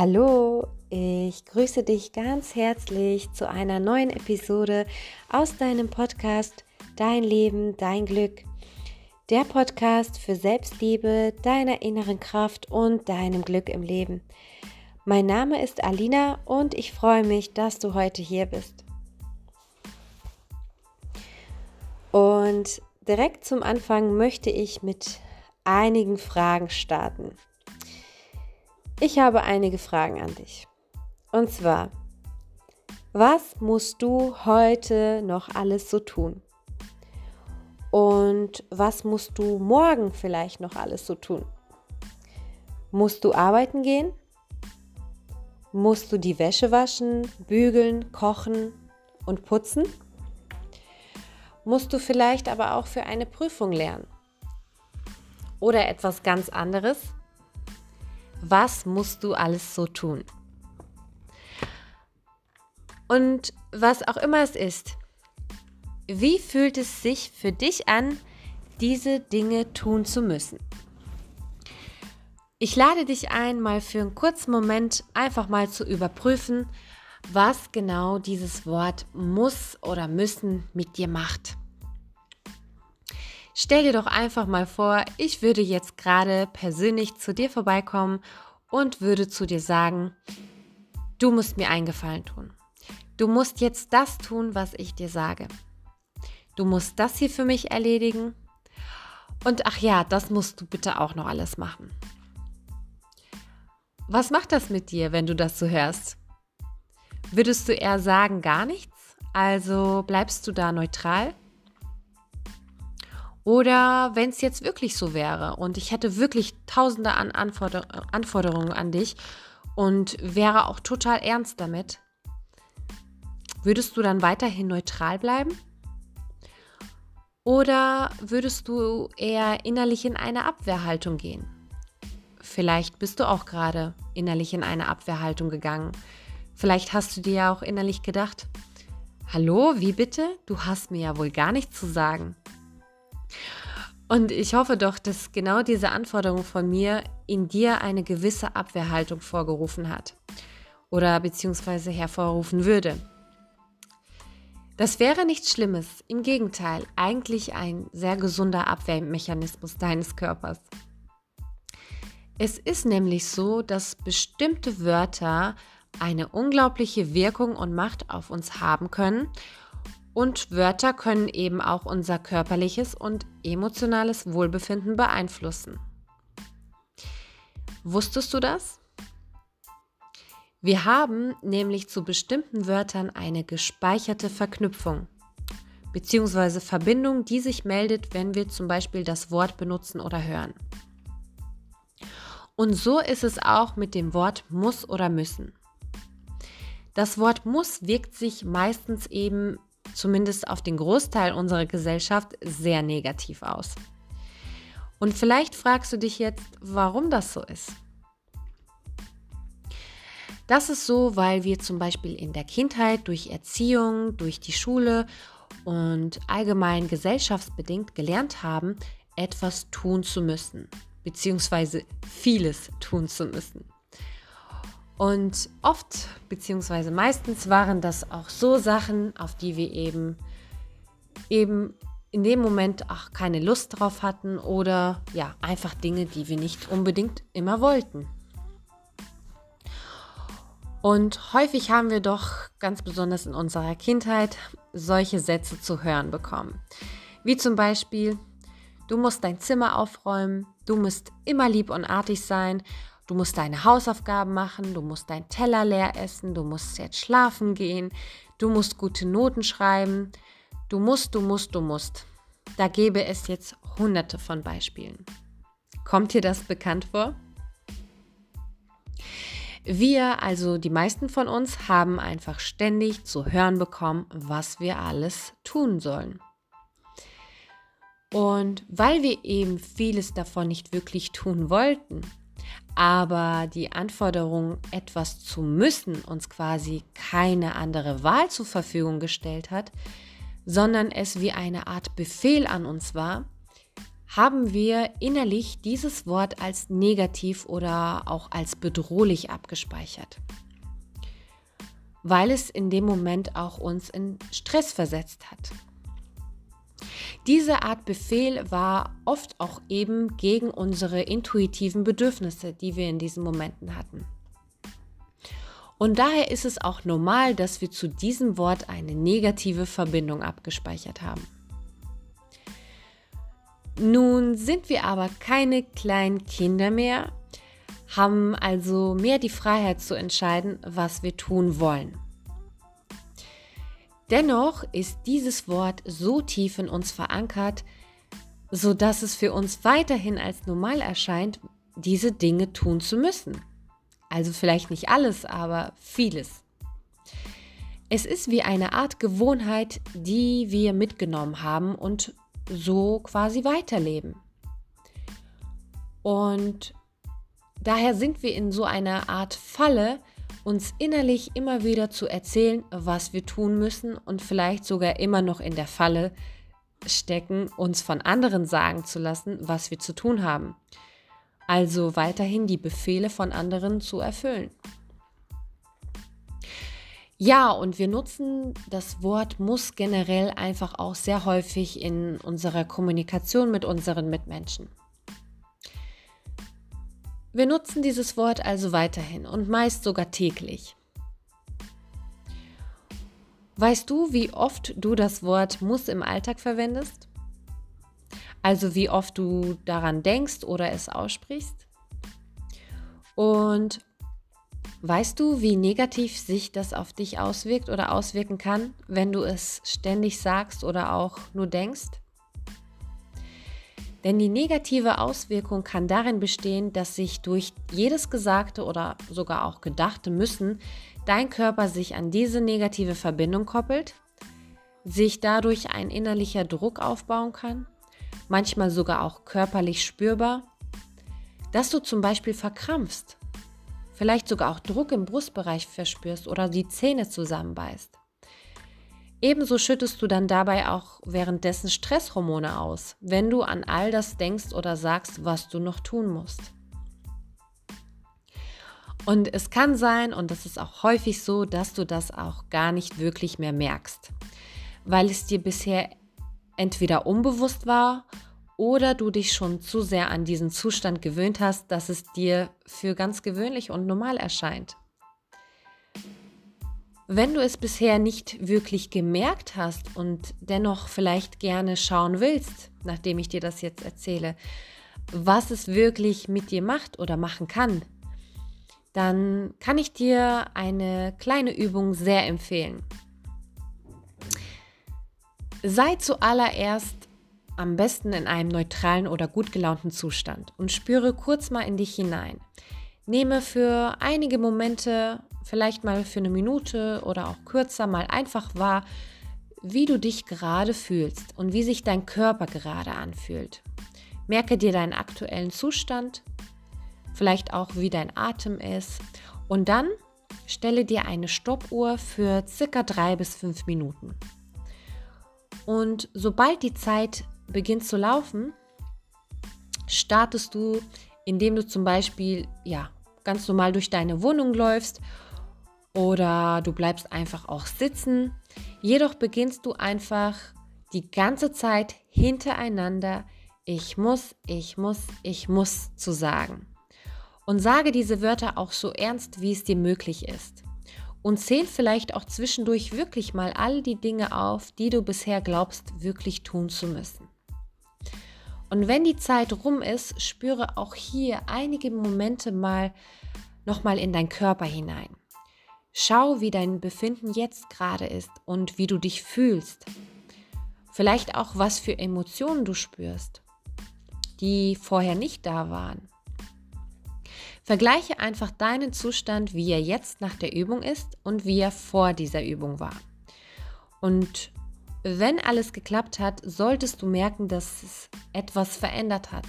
Hallo, ich grüße dich ganz herzlich zu einer neuen Episode aus deinem Podcast Dein Leben, dein Glück. Der Podcast für Selbstliebe, deiner inneren Kraft und deinem Glück im Leben. Mein Name ist Alina und ich freue mich, dass du heute hier bist. Und direkt zum Anfang möchte ich mit einigen Fragen starten. Ich habe einige Fragen an dich. Und zwar, was musst du heute noch alles so tun? Und was musst du morgen vielleicht noch alles so tun? Musst du arbeiten gehen? Musst du die Wäsche waschen, bügeln, kochen und putzen? Musst du vielleicht aber auch für eine Prüfung lernen? Oder etwas ganz anderes? Was musst du alles so tun? Und was auch immer es ist, wie fühlt es sich für dich an, diese Dinge tun zu müssen? Ich lade dich ein, mal für einen kurzen Moment einfach mal zu überprüfen, was genau dieses Wort muss oder müssen mit dir macht. Stell dir doch einfach mal vor, ich würde jetzt gerade persönlich zu dir vorbeikommen und würde zu dir sagen, du musst mir einen Gefallen tun. Du musst jetzt das tun, was ich dir sage. Du musst das hier für mich erledigen. Und ach ja, das musst du bitte auch noch alles machen. Was macht das mit dir, wenn du das so hörst? Würdest du eher sagen, gar nichts? Also bleibst du da neutral? Oder wenn es jetzt wirklich so wäre und ich hätte wirklich tausende an Anforder Anforderungen an dich und wäre auch total ernst damit, würdest du dann weiterhin neutral bleiben? Oder würdest du eher innerlich in eine Abwehrhaltung gehen? Vielleicht bist du auch gerade innerlich in eine Abwehrhaltung gegangen. Vielleicht hast du dir ja auch innerlich gedacht, hallo, wie bitte? Du hast mir ja wohl gar nichts zu sagen. Und ich hoffe doch, dass genau diese Anforderung von mir in dir eine gewisse Abwehrhaltung vorgerufen hat oder beziehungsweise hervorrufen würde. Das wäre nichts Schlimmes, im Gegenteil, eigentlich ein sehr gesunder Abwehrmechanismus deines Körpers. Es ist nämlich so, dass bestimmte Wörter eine unglaubliche Wirkung und Macht auf uns haben können und Wörter können eben auch unser körperliches und emotionales Wohlbefinden beeinflussen. Wusstest du das? Wir haben nämlich zu bestimmten Wörtern eine gespeicherte Verknüpfung bzw. Verbindung, die sich meldet, wenn wir zum Beispiel das Wort benutzen oder hören. Und so ist es auch mit dem Wort muss oder müssen. Das Wort muss wirkt sich meistens eben zumindest auf den Großteil unserer Gesellschaft, sehr negativ aus. Und vielleicht fragst du dich jetzt, warum das so ist. Das ist so, weil wir zum Beispiel in der Kindheit durch Erziehung, durch die Schule und allgemein gesellschaftsbedingt gelernt haben, etwas tun zu müssen, beziehungsweise vieles tun zu müssen. Und oft, beziehungsweise meistens waren das auch so Sachen, auf die wir eben, eben in dem Moment auch keine Lust drauf hatten oder ja, einfach Dinge, die wir nicht unbedingt immer wollten. Und häufig haben wir doch ganz besonders in unserer Kindheit solche Sätze zu hören bekommen. Wie zum Beispiel, du musst dein Zimmer aufräumen, du musst immer lieb und artig sein Du musst deine Hausaufgaben machen, du musst dein Teller leer essen, du musst jetzt schlafen gehen, du musst gute Noten schreiben, du musst, du musst, du musst. Da gäbe es jetzt hunderte von Beispielen. Kommt dir das bekannt vor? Wir, also die meisten von uns, haben einfach ständig zu hören bekommen, was wir alles tun sollen. Und weil wir eben vieles davon nicht wirklich tun wollten, aber die Anforderung, etwas zu müssen, uns quasi keine andere Wahl zur Verfügung gestellt hat, sondern es wie eine Art Befehl an uns war, haben wir innerlich dieses Wort als negativ oder auch als bedrohlich abgespeichert, weil es in dem Moment auch uns in Stress versetzt hat. Diese Art Befehl war oft auch eben gegen unsere intuitiven Bedürfnisse, die wir in diesen Momenten hatten. Und daher ist es auch normal, dass wir zu diesem Wort eine negative Verbindung abgespeichert haben. Nun sind wir aber keine kleinen Kinder mehr, haben also mehr die Freiheit zu entscheiden, was wir tun wollen. Dennoch ist dieses Wort so tief in uns verankert, so dass es für uns weiterhin als normal erscheint, diese Dinge tun zu müssen. Also vielleicht nicht alles, aber vieles. Es ist wie eine Art Gewohnheit, die wir mitgenommen haben und so quasi weiterleben. Und daher sind wir in so einer Art Falle, uns innerlich immer wieder zu erzählen, was wir tun müssen und vielleicht sogar immer noch in der Falle stecken, uns von anderen sagen zu lassen, was wir zu tun haben. Also weiterhin die Befehle von anderen zu erfüllen. Ja, und wir nutzen das Wort muss generell einfach auch sehr häufig in unserer Kommunikation mit unseren Mitmenschen. Wir nutzen dieses Wort also weiterhin und meist sogar täglich. Weißt du, wie oft du das Wort muss im Alltag verwendest? Also wie oft du daran denkst oder es aussprichst? Und Weißt du, wie negativ sich das auf dich auswirkt oder auswirken kann, wenn du es ständig sagst oder auch nur denkst? Denn die negative Auswirkung kann darin bestehen, dass sich durch jedes Gesagte oder sogar auch Gedachte müssen dein Körper sich an diese negative Verbindung koppelt, sich dadurch ein innerlicher Druck aufbauen kann, manchmal sogar auch körperlich spürbar, dass du zum Beispiel verkrampfst vielleicht sogar auch Druck im Brustbereich verspürst oder die Zähne zusammenbeißt. Ebenso schüttest du dann dabei auch währenddessen Stresshormone aus, wenn du an all das denkst oder sagst, was du noch tun musst. Und es kann sein, und das ist auch häufig so, dass du das auch gar nicht wirklich mehr merkst, weil es dir bisher entweder unbewusst war oder du dich schon zu sehr an diesen Zustand gewöhnt hast, dass es dir für ganz gewöhnlich und normal erscheint. Wenn du es bisher nicht wirklich gemerkt hast und dennoch vielleicht gerne schauen willst, nachdem ich dir das jetzt erzähle, was es wirklich mit dir macht oder machen kann, dann kann ich dir eine kleine Übung sehr empfehlen. Sei zuallererst am besten in einem neutralen oder gut gelaunten Zustand und spüre kurz mal in dich hinein. Nehme für einige Momente, vielleicht mal für eine Minute oder auch kürzer, mal einfach wahr, wie du dich gerade fühlst und wie sich dein Körper gerade anfühlt. Merke dir deinen aktuellen Zustand, vielleicht auch wie dein Atem ist und dann stelle dir eine Stoppuhr für circa drei bis fünf Minuten. Und sobald die Zeit beginnt zu laufen, startest du, indem du zum Beispiel ja, ganz normal durch deine Wohnung läufst oder du bleibst einfach auch sitzen. Jedoch beginnst du einfach die ganze Zeit hintereinander ich muss, ich muss, ich muss zu sagen. Und sage diese Wörter auch so ernst, wie es dir möglich ist. Und zähl vielleicht auch zwischendurch wirklich mal all die Dinge auf, die du bisher glaubst, wirklich tun zu müssen. Und wenn die Zeit rum ist, spüre auch hier einige Momente mal nochmal in deinen Körper hinein. Schau, wie dein Befinden jetzt gerade ist und wie du dich fühlst. Vielleicht auch, was für Emotionen du spürst, die vorher nicht da waren. Vergleiche einfach deinen Zustand, wie er jetzt nach der Übung ist und wie er vor dieser Übung war. Und wenn alles geklappt hat, solltest du merken, dass es etwas verändert hat.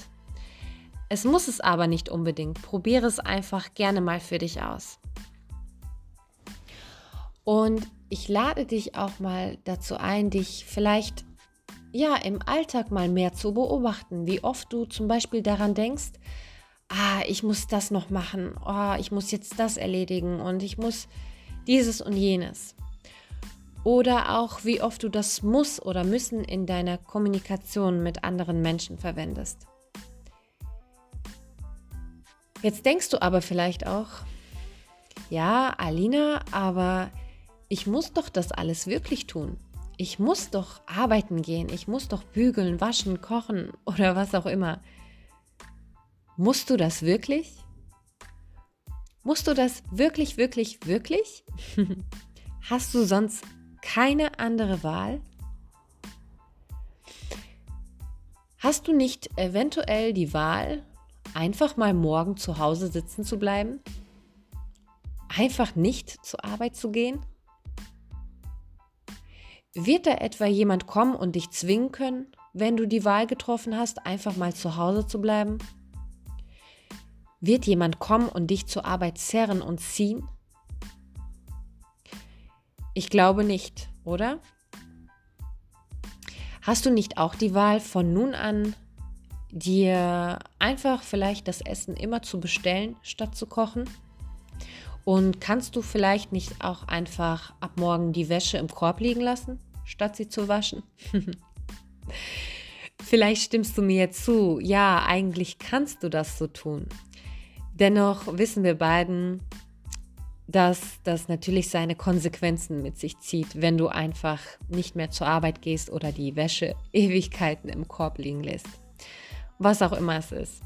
Es muss es aber nicht unbedingt. Probiere es einfach gerne mal für dich aus. Und ich lade dich auch mal dazu ein, dich vielleicht ja im Alltag mal mehr zu beobachten, wie oft du zum Beispiel daran denkst, ah, ich muss das noch machen, oh, ich muss jetzt das erledigen und ich muss dieses und jenes. Oder auch, wie oft du das muss oder müssen in deiner Kommunikation mit anderen Menschen verwendest. Jetzt denkst du aber vielleicht auch, ja, Alina, aber ich muss doch das alles wirklich tun. Ich muss doch arbeiten gehen, ich muss doch bügeln, waschen, kochen oder was auch immer. Musst du das wirklich? Musst du das wirklich, wirklich, wirklich? Hast du sonst keine andere Wahl? Hast du nicht eventuell die Wahl, einfach mal morgen zu Hause sitzen zu bleiben? Einfach nicht zur Arbeit zu gehen? Wird da etwa jemand kommen und dich zwingen können, wenn du die Wahl getroffen hast, einfach mal zu Hause zu bleiben? Wird jemand kommen und dich zur Arbeit zerren und ziehen? Ich glaube nicht, oder? Hast du nicht auch die Wahl, von nun an dir einfach vielleicht das Essen immer zu bestellen, statt zu kochen? Und kannst du vielleicht nicht auch einfach ab morgen die Wäsche im Korb liegen lassen, statt sie zu waschen? vielleicht stimmst du mir zu, ja, eigentlich kannst du das so tun. Dennoch wissen wir beiden, dass das natürlich seine Konsequenzen mit sich zieht, wenn du einfach nicht mehr zur Arbeit gehst oder die Wäsche Ewigkeiten im Korb liegen lässt. Was auch immer es ist.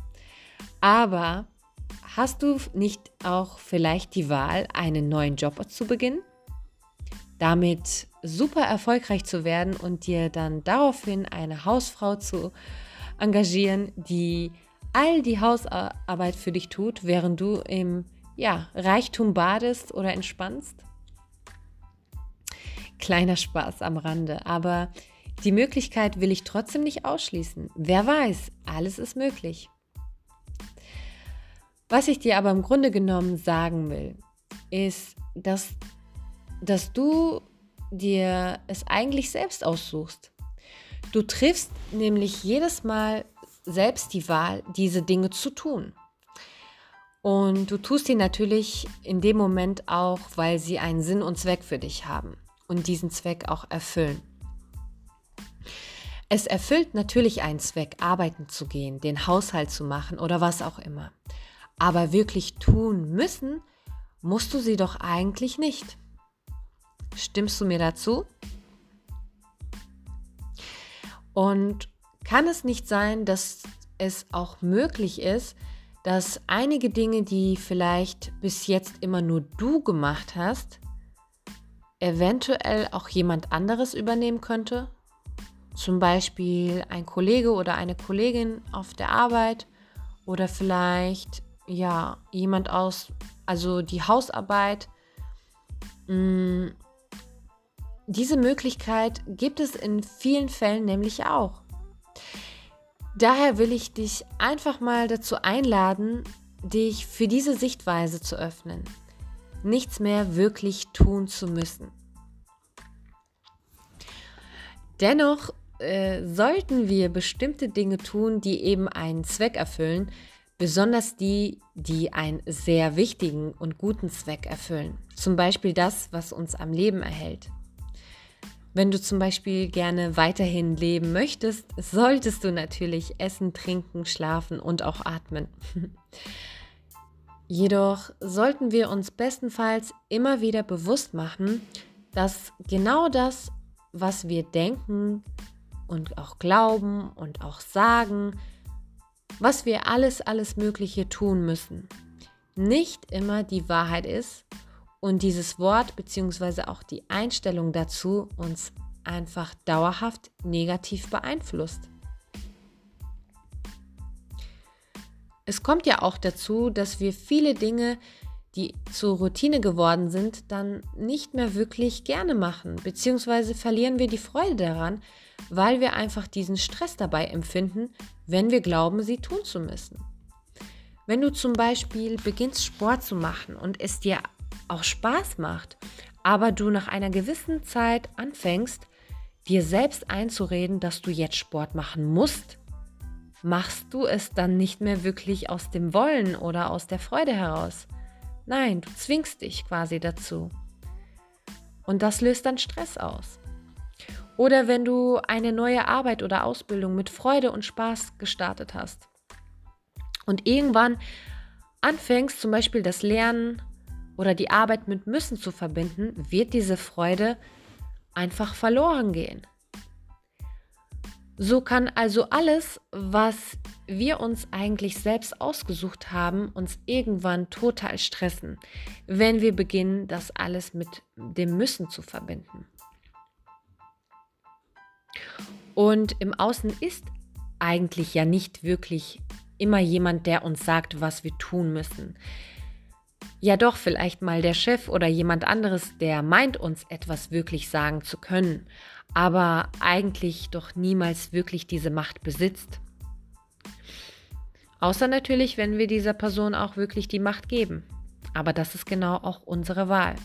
Aber Hast du nicht auch vielleicht die Wahl, einen neuen Job zu beginnen? Damit super erfolgreich zu werden und dir dann daraufhin eine Hausfrau zu engagieren, die all die Hausarbeit für dich tut, während du im ja, Reichtum badest oder entspannst? Kleiner Spaß am Rande, aber die Möglichkeit will ich trotzdem nicht ausschließen. Wer weiß, alles ist möglich. Was ich dir aber im Grunde genommen sagen will, ist, dass, dass du dir es eigentlich selbst aussuchst. Du triffst nämlich jedes Mal selbst die Wahl, diese Dinge zu tun. Und du tust sie natürlich in dem Moment auch, weil sie einen Sinn und Zweck für dich haben und diesen Zweck auch erfüllen. Es erfüllt natürlich einen Zweck, arbeiten zu gehen, den Haushalt zu machen oder was auch immer. Aber wirklich tun müssen, musst du sie doch eigentlich nicht. Stimmst du mir dazu? Und kann es nicht sein, dass es auch möglich ist, dass einige Dinge, die vielleicht bis jetzt immer nur du gemacht hast, eventuell auch jemand anderes übernehmen könnte? Zum Beispiel ein Kollege oder eine Kollegin auf der Arbeit oder vielleicht ja, jemand aus, also die Hausarbeit. Mm, diese Möglichkeit gibt es in vielen Fällen nämlich auch. Daher will ich dich einfach mal dazu einladen, dich für diese Sichtweise zu öffnen. Nichts mehr wirklich tun zu müssen. Dennoch äh, sollten wir bestimmte Dinge tun, die eben einen Zweck erfüllen, besonders die, die einen sehr wichtigen und guten Zweck erfüllen. Zum Beispiel das, was uns am Leben erhält. Wenn du zum Beispiel gerne weiterhin leben möchtest, solltest du natürlich essen, trinken, schlafen und auch atmen. Jedoch sollten wir uns bestenfalls immer wieder bewusst machen, dass genau das, was wir denken und auch glauben und auch sagen, was wir alles, alles Mögliche tun müssen, nicht immer die Wahrheit ist und dieses Wort bzw. auch die Einstellung dazu uns einfach dauerhaft negativ beeinflusst. Es kommt ja auch dazu, dass wir viele Dinge, die zur Routine geworden sind, dann nicht mehr wirklich gerne machen, beziehungsweise verlieren wir die Freude daran, weil wir einfach diesen Stress dabei empfinden, wenn wir glauben, sie tun zu müssen. Wenn du zum Beispiel beginnst Sport zu machen und es dir auch Spaß macht, aber du nach einer gewissen Zeit anfängst, dir selbst einzureden, dass du jetzt Sport machen musst, machst du es dann nicht mehr wirklich aus dem Wollen oder aus der Freude heraus. Nein, du zwingst dich quasi dazu. Und das löst dann Stress aus. Oder wenn du eine neue Arbeit oder Ausbildung mit Freude und Spaß gestartet hast und irgendwann anfängst, zum Beispiel das Lernen oder die Arbeit mit Müssen zu verbinden, wird diese Freude einfach verloren gehen. So kann also alles, was wir uns eigentlich selbst ausgesucht haben, uns irgendwann total stressen, wenn wir beginnen, das alles mit dem Müssen zu verbinden. Und im Außen ist eigentlich ja nicht wirklich immer jemand, der uns sagt, was wir tun müssen. Ja doch, vielleicht mal der Chef oder jemand anderes, der meint uns etwas wirklich sagen zu können aber eigentlich doch niemals wirklich diese Macht besitzt. Außer natürlich, wenn wir dieser Person auch wirklich die Macht geben. Aber das ist genau auch unsere Wahl.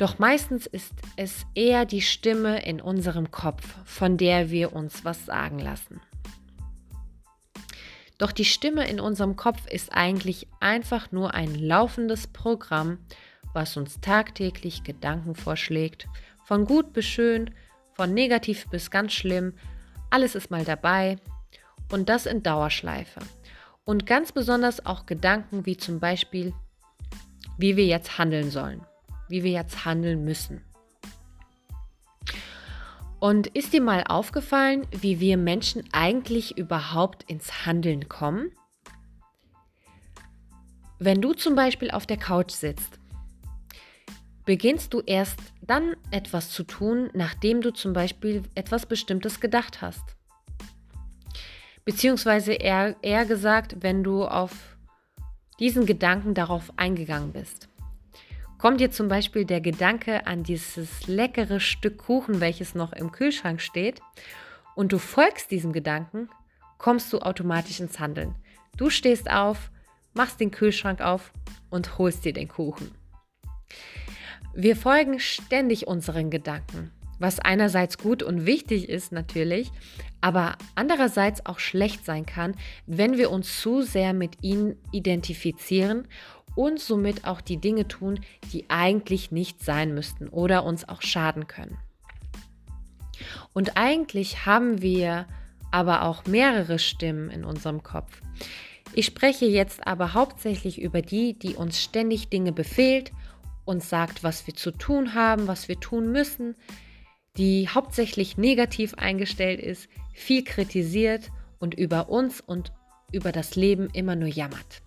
Doch meistens ist es eher die Stimme in unserem Kopf, von der wir uns was sagen lassen. Doch die Stimme in unserem Kopf ist eigentlich einfach nur ein laufendes Programm, was uns tagtäglich Gedanken vorschlägt von gut bis schön, von negativ bis ganz schlimm, alles ist mal dabei und das in Dauerschleife. Und ganz besonders auch Gedanken wie zum Beispiel, wie wir jetzt handeln sollen, wie wir jetzt handeln müssen. Und ist dir mal aufgefallen, wie wir Menschen eigentlich überhaupt ins Handeln kommen? Wenn du zum Beispiel auf der Couch sitzt beginnst du erst dann etwas zu tun, nachdem du zum Beispiel etwas Bestimmtes gedacht hast. Beziehungsweise eher, eher gesagt, wenn du auf diesen Gedanken darauf eingegangen bist. Kommt dir zum Beispiel der Gedanke an dieses leckere Stück Kuchen, welches noch im Kühlschrank steht, und du folgst diesem Gedanken, kommst du automatisch ins Handeln. Du stehst auf, machst den Kühlschrank auf und holst dir den Kuchen. Wir folgen ständig unseren Gedanken, was einerseits gut und wichtig ist natürlich, aber andererseits auch schlecht sein kann, wenn wir uns zu sehr mit ihnen identifizieren und somit auch die Dinge tun, die eigentlich nicht sein müssten oder uns auch schaden können. Und eigentlich haben wir aber auch mehrere Stimmen in unserem Kopf. Ich spreche jetzt aber hauptsächlich über die, die uns ständig Dinge befehlt uns sagt, was wir zu tun haben, was wir tun müssen, die hauptsächlich negativ eingestellt ist, viel kritisiert und über uns und über das Leben immer nur jammert.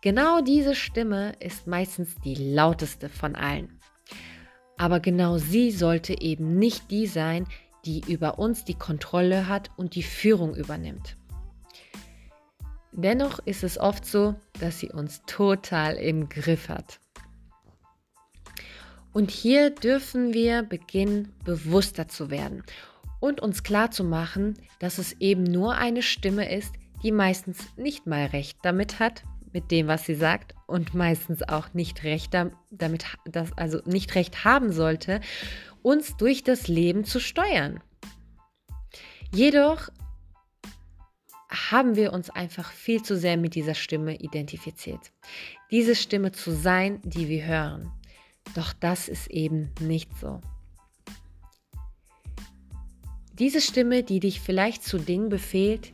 Genau diese Stimme ist meistens die lauteste von allen. Aber genau sie sollte eben nicht die sein, die über uns die Kontrolle hat und die Führung übernimmt. Dennoch ist es oft so, dass sie uns total im Griff hat. Und hier dürfen wir beginnen, bewusster zu werden und uns klar zu machen, dass es eben nur eine Stimme ist, die meistens nicht mal recht damit hat, mit dem, was sie sagt und meistens auch nicht recht damit, das, also nicht recht haben sollte, uns durch das Leben zu steuern. Jedoch haben wir uns einfach viel zu sehr mit dieser Stimme identifiziert. Diese Stimme zu sein, die wir hören. Doch das ist eben nicht so. Diese Stimme, die dich vielleicht zu Dingen befehlt,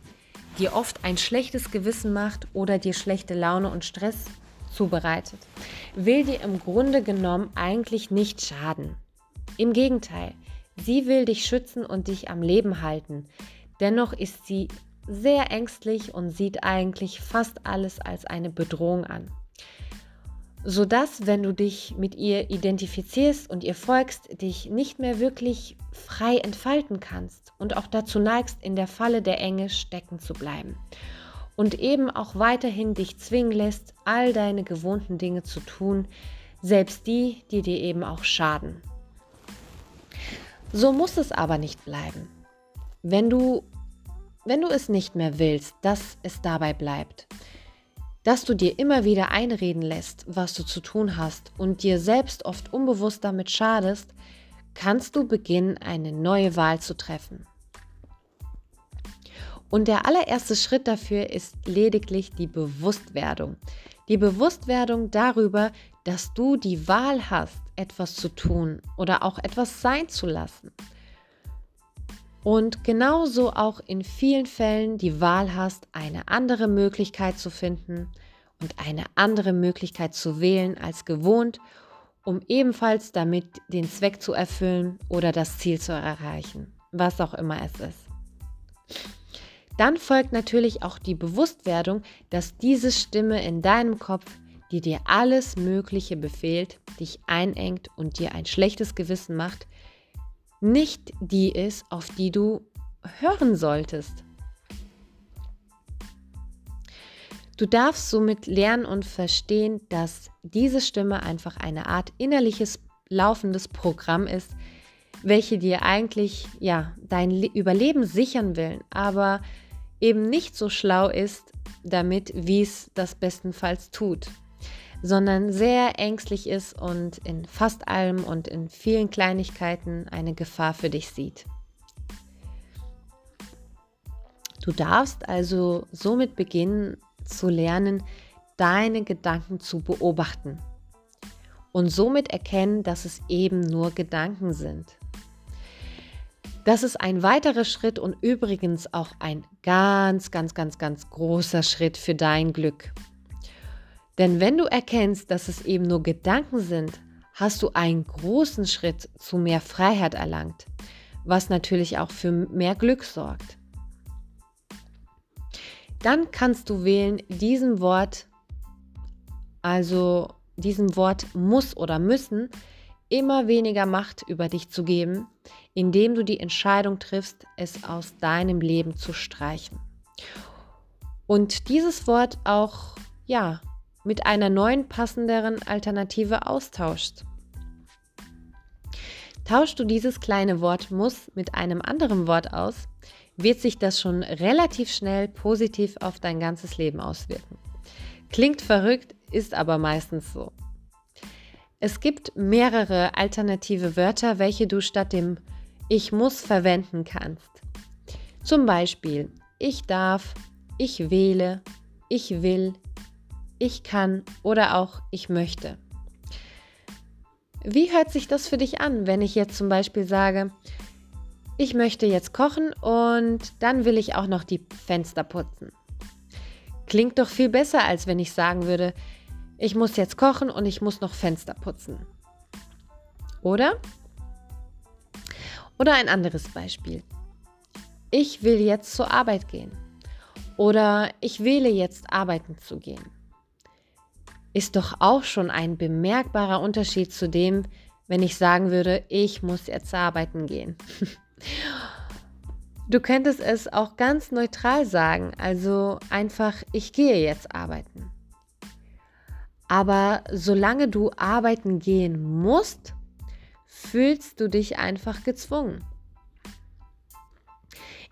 dir oft ein schlechtes Gewissen macht oder dir schlechte Laune und Stress zubereitet, will dir im Grunde genommen eigentlich nicht schaden. Im Gegenteil, sie will dich schützen und dich am Leben halten. Dennoch ist sie sehr ängstlich und sieht eigentlich fast alles als eine Bedrohung an sodass, wenn du dich mit ihr identifizierst und ihr folgst, dich nicht mehr wirklich frei entfalten kannst und auch dazu neigst, in der Falle der Enge stecken zu bleiben. Und eben auch weiterhin dich zwingen lässt, all deine gewohnten Dinge zu tun, selbst die, die dir eben auch schaden. So muss es aber nicht bleiben. Wenn du, wenn du es nicht mehr willst, dass es dabei bleibt, dass du dir immer wieder einreden lässt, was du zu tun hast und dir selbst oft unbewusst damit schadest, kannst du beginnen, eine neue Wahl zu treffen. Und der allererste Schritt dafür ist lediglich die Bewusstwerdung. Die Bewusstwerdung darüber, dass du die Wahl hast, etwas zu tun oder auch etwas sein zu lassen. Und genauso auch in vielen Fällen die Wahl hast, eine andere Möglichkeit zu finden und eine andere Möglichkeit zu wählen als gewohnt, um ebenfalls damit den Zweck zu erfüllen oder das Ziel zu erreichen, was auch immer es ist. Dann folgt natürlich auch die Bewusstwerdung, dass diese Stimme in deinem Kopf, die dir alles Mögliche befehlt, dich einengt und dir ein schlechtes Gewissen macht, nicht die ist, auf die du hören solltest. Du darfst somit lernen und verstehen, dass diese Stimme einfach eine Art innerliches laufendes Programm ist, welche dir eigentlich ja dein Überleben sichern will, aber eben nicht so schlau ist damit, wie es das bestenfalls tut, sondern sehr ängstlich ist und in fast allem und in vielen Kleinigkeiten eine Gefahr für dich sieht. Du darfst also somit beginnen zu lernen, deine Gedanken zu beobachten und somit erkennen, dass es eben nur Gedanken sind. Das ist ein weiterer Schritt und übrigens auch ein ganz, ganz, ganz, ganz großer Schritt für dein Glück. Denn wenn du erkennst, dass es eben nur Gedanken sind, hast du einen großen Schritt zu mehr Freiheit erlangt, was natürlich auch für mehr Glück sorgt. Dann kannst du wählen, diesem Wort, also diesem Wort muss oder müssen, immer weniger Macht über dich zu geben, indem du die Entscheidung triffst, es aus deinem Leben zu streichen. Und dieses Wort auch, ja, mit einer neuen, passenderen Alternative austauschst. Tauschst du dieses kleine Wort muss mit einem anderen Wort aus, wird sich das schon relativ schnell positiv auf dein ganzes Leben auswirken. Klingt verrückt, ist aber meistens so. Es gibt mehrere alternative Wörter, welche du statt dem Ich muss verwenden kannst. Zum Beispiel ich darf, ich wähle, ich will, ich kann oder auch ich möchte. Wie hört sich das für dich an, wenn ich jetzt zum Beispiel sage, ich möchte jetzt kochen und dann will ich auch noch die Fenster putzen? Klingt doch viel besser, als wenn ich sagen würde, ich muss jetzt kochen und ich muss noch Fenster putzen. Oder? Oder ein anderes Beispiel. Ich will jetzt zur Arbeit gehen. Oder ich wähle jetzt arbeiten zu gehen. Ist doch auch schon ein bemerkbarer Unterschied zu dem, wenn ich sagen würde, ich muss jetzt arbeiten gehen. Du könntest es auch ganz neutral sagen, also einfach, ich gehe jetzt arbeiten. Aber solange du arbeiten gehen musst, fühlst du dich einfach gezwungen.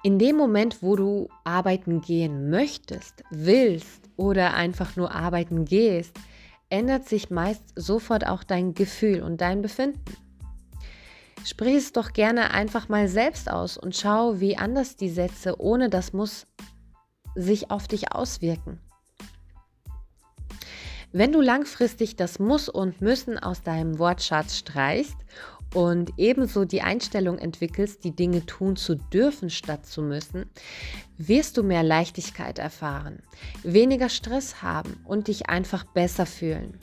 In dem Moment, wo du arbeiten gehen möchtest, willst oder einfach nur arbeiten gehst, ändert sich meist sofort auch dein Gefühl und dein Befinden. Sprich es doch gerne einfach mal selbst aus und schau, wie anders die Sätze ohne das muss sich auf dich auswirken. Wenn du langfristig das Muss und Müssen aus deinem Wortschatz streichst und ebenso die Einstellung entwickelst, die Dinge tun zu dürfen statt zu müssen, wirst du mehr Leichtigkeit erfahren, weniger Stress haben und dich einfach besser fühlen.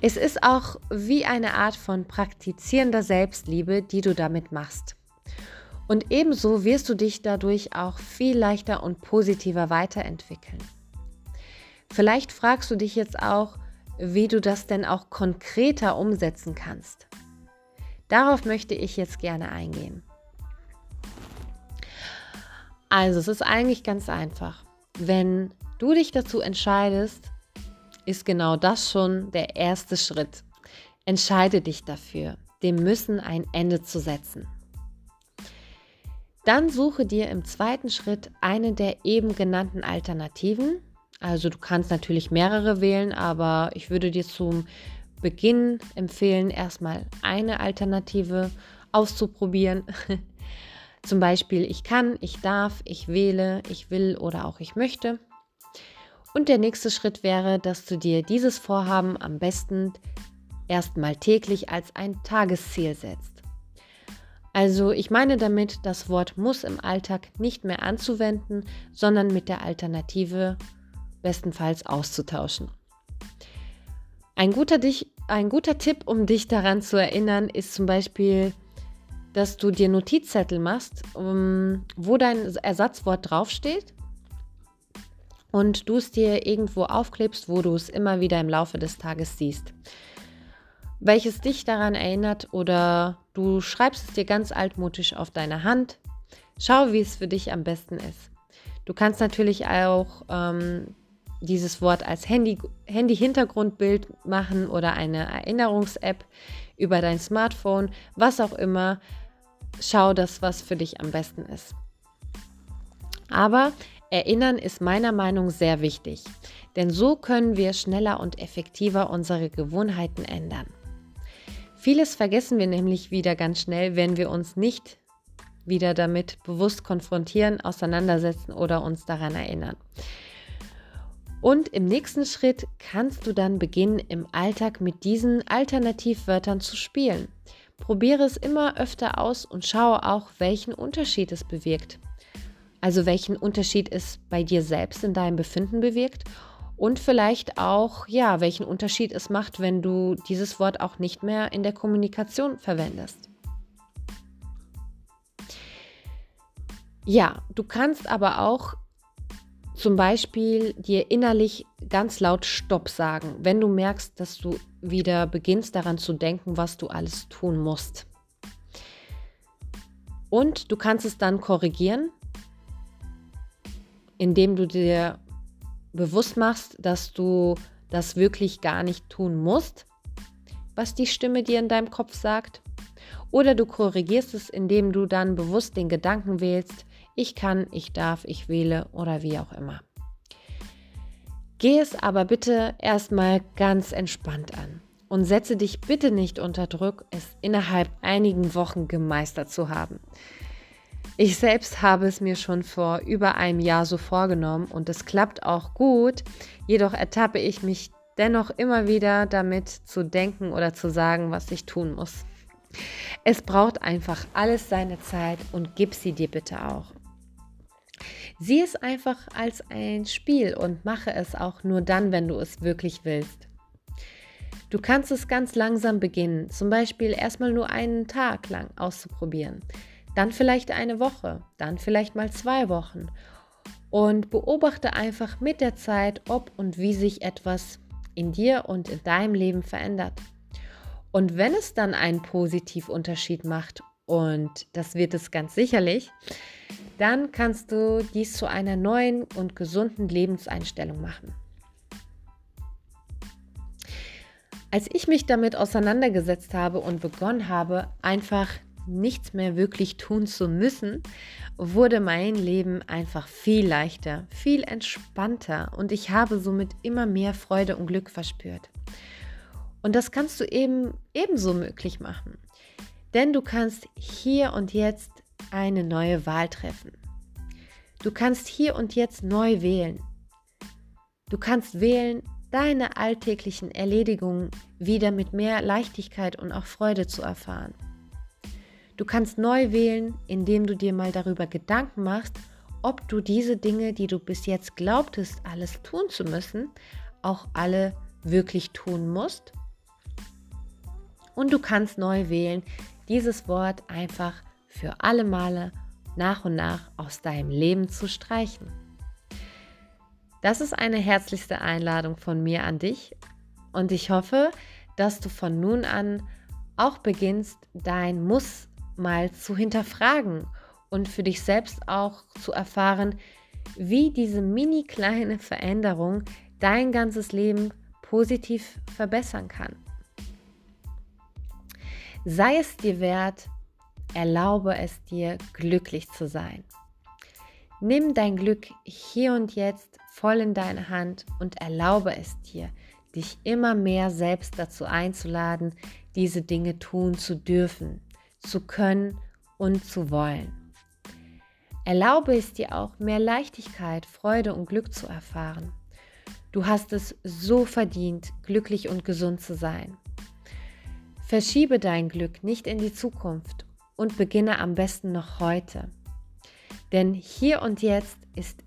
Es ist auch wie eine Art von praktizierender Selbstliebe, die du damit machst. Und ebenso wirst du dich dadurch auch viel leichter und positiver weiterentwickeln. Vielleicht fragst du dich jetzt auch, wie du das denn auch konkreter umsetzen kannst. Darauf möchte ich jetzt gerne eingehen. Also es ist eigentlich ganz einfach. Wenn du dich dazu entscheidest, ist genau das schon der erste Schritt. Entscheide dich dafür, dem Müssen ein Ende zu setzen. Dann suche dir im zweiten Schritt eine der eben genannten Alternativen also du kannst natürlich mehrere wählen, aber ich würde dir zum Beginn empfehlen, erstmal eine Alternative auszuprobieren. Zum Beispiel ich kann, ich darf, ich wähle, ich will oder auch ich möchte. Und der nächste Schritt wäre, dass du dir dieses Vorhaben am besten erstmal täglich als ein Tagesziel setzt. Also ich meine damit, das Wort muss im Alltag nicht mehr anzuwenden, sondern mit der Alternative bestenfalls auszutauschen. Ein guter, dich, ein guter Tipp, um dich daran zu erinnern, ist zum Beispiel, dass du dir Notizzettel machst, wo dein Ersatzwort draufsteht und du es dir irgendwo aufklebst, wo du es immer wieder im Laufe des Tages siehst. Welches dich daran erinnert oder du schreibst es dir ganz altmodisch auf deine Hand. Schau, wie es für dich am besten ist. Du kannst natürlich auch ähm, dieses Wort als Handy-Hintergrundbild Handy machen oder eine Erinnerungs-App über dein Smartphone, was auch immer. Schau das, was für dich am besten ist. Aber Erinnern ist meiner Meinung nach sehr wichtig, denn so können wir schneller und effektiver unsere Gewohnheiten ändern. Vieles vergessen wir nämlich wieder ganz schnell, wenn wir uns nicht wieder damit bewusst konfrontieren, auseinandersetzen oder uns daran erinnern. Und im nächsten Schritt kannst du dann beginnen, im Alltag mit diesen Alternativwörtern zu spielen. Probiere es immer öfter aus und schaue auch, welchen Unterschied es bewirkt. Also welchen Unterschied es bei dir selbst in deinem Befinden bewirkt und vielleicht auch, ja, welchen Unterschied es macht, wenn du dieses Wort auch nicht mehr in der Kommunikation verwendest. Ja, du kannst aber auch zum Beispiel dir innerlich ganz laut Stopp sagen, wenn du merkst, dass du wieder beginnst daran zu denken, was du alles tun musst. Und du kannst es dann korrigieren indem du dir bewusst machst, dass du das wirklich gar nicht tun musst, was die Stimme dir in deinem Kopf sagt. Oder du korrigierst es, indem du dann bewusst den Gedanken wählst, ich kann, ich darf, ich wähle oder wie auch immer. Geh es aber bitte erstmal ganz entspannt an und setze dich bitte nicht unter Druck, es innerhalb einigen Wochen gemeistert zu haben. Ich selbst habe es mir schon vor über einem Jahr so vorgenommen und es klappt auch gut, jedoch ertappe ich mich dennoch immer wieder damit zu denken oder zu sagen, was ich tun muss. Es braucht einfach alles seine Zeit und gib sie dir bitte auch. Sieh es einfach als ein Spiel und mache es auch nur dann, wenn du es wirklich willst. Du kannst es ganz langsam beginnen, zum Beispiel erstmal nur einen Tag lang auszuprobieren dann vielleicht eine Woche, dann vielleicht mal zwei Wochen und beobachte einfach mit der Zeit, ob und wie sich etwas in dir und in deinem Leben verändert. Und wenn es dann einen Positivunterschied macht, und das wird es ganz sicherlich, dann kannst du dies zu einer neuen und gesunden Lebenseinstellung machen. Als ich mich damit auseinandergesetzt habe und begonnen habe, einfach nichts mehr wirklich tun zu müssen, wurde mein Leben einfach viel leichter, viel entspannter und ich habe somit immer mehr Freude und Glück verspürt. Und das kannst du eben ebenso möglich machen. Denn du kannst hier und jetzt eine neue Wahl treffen. Du kannst hier und jetzt neu wählen. Du kannst wählen, deine alltäglichen Erledigungen wieder mit mehr Leichtigkeit und auch Freude zu erfahren. Du kannst neu wählen, indem du dir mal darüber Gedanken machst, ob du diese Dinge, die du bis jetzt glaubtest, alles tun zu müssen, auch alle wirklich tun musst. Und du kannst neu wählen, dieses Wort einfach für alle Male nach und nach aus deinem Leben zu streichen. Das ist eine herzlichste Einladung von mir an dich und ich hoffe, dass du von nun an auch beginnst, dein Muss mal zu hinterfragen und für dich selbst auch zu erfahren, wie diese mini kleine Veränderung dein ganzes Leben positiv verbessern kann. Sei es dir wert, erlaube es dir, glücklich zu sein. Nimm dein Glück hier und jetzt voll in deine Hand und erlaube es dir, dich immer mehr selbst dazu einzuladen, diese Dinge tun zu dürfen, zu können und zu wollen. Erlaube es dir auch, mehr Leichtigkeit, Freude und Glück zu erfahren. Du hast es so verdient, glücklich und gesund zu sein. Verschiebe dein Glück nicht in die Zukunft und beginne am besten noch heute. Denn hier und jetzt ist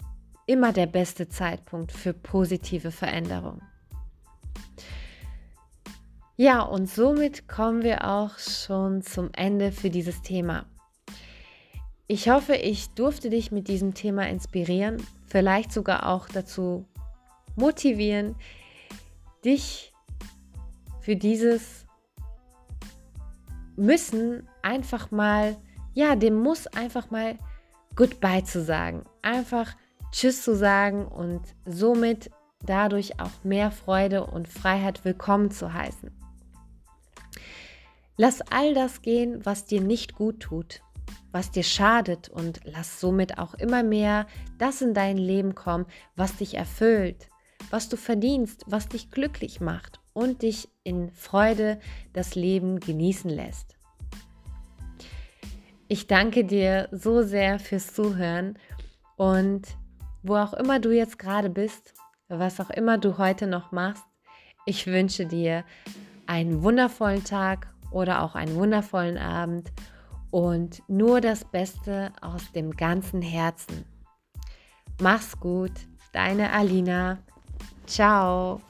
immer der beste Zeitpunkt für positive Veränderung. Ja, und somit kommen wir auch schon zum Ende für dieses Thema. Ich hoffe, ich durfte dich mit diesem Thema inspirieren, vielleicht sogar auch dazu motivieren, dich für dieses Müssen einfach mal, ja, dem Muss einfach mal Goodbye zu sagen. Einfach Tschüss zu sagen und somit dadurch auch mehr Freude und Freiheit willkommen zu heißen. Lass all das gehen, was dir nicht gut tut, was dir schadet und lass somit auch immer mehr das in dein Leben kommen, was dich erfüllt, was du verdienst, was dich glücklich macht und dich in Freude das Leben genießen lässt. Ich danke dir so sehr fürs Zuhören und wo auch immer du jetzt gerade bist, was auch immer du heute noch machst, ich wünsche dir einen wundervollen Tag oder auch einen wundervollen Abend und nur das Beste aus dem ganzen Herzen. Mach's gut, deine Alina. Ciao.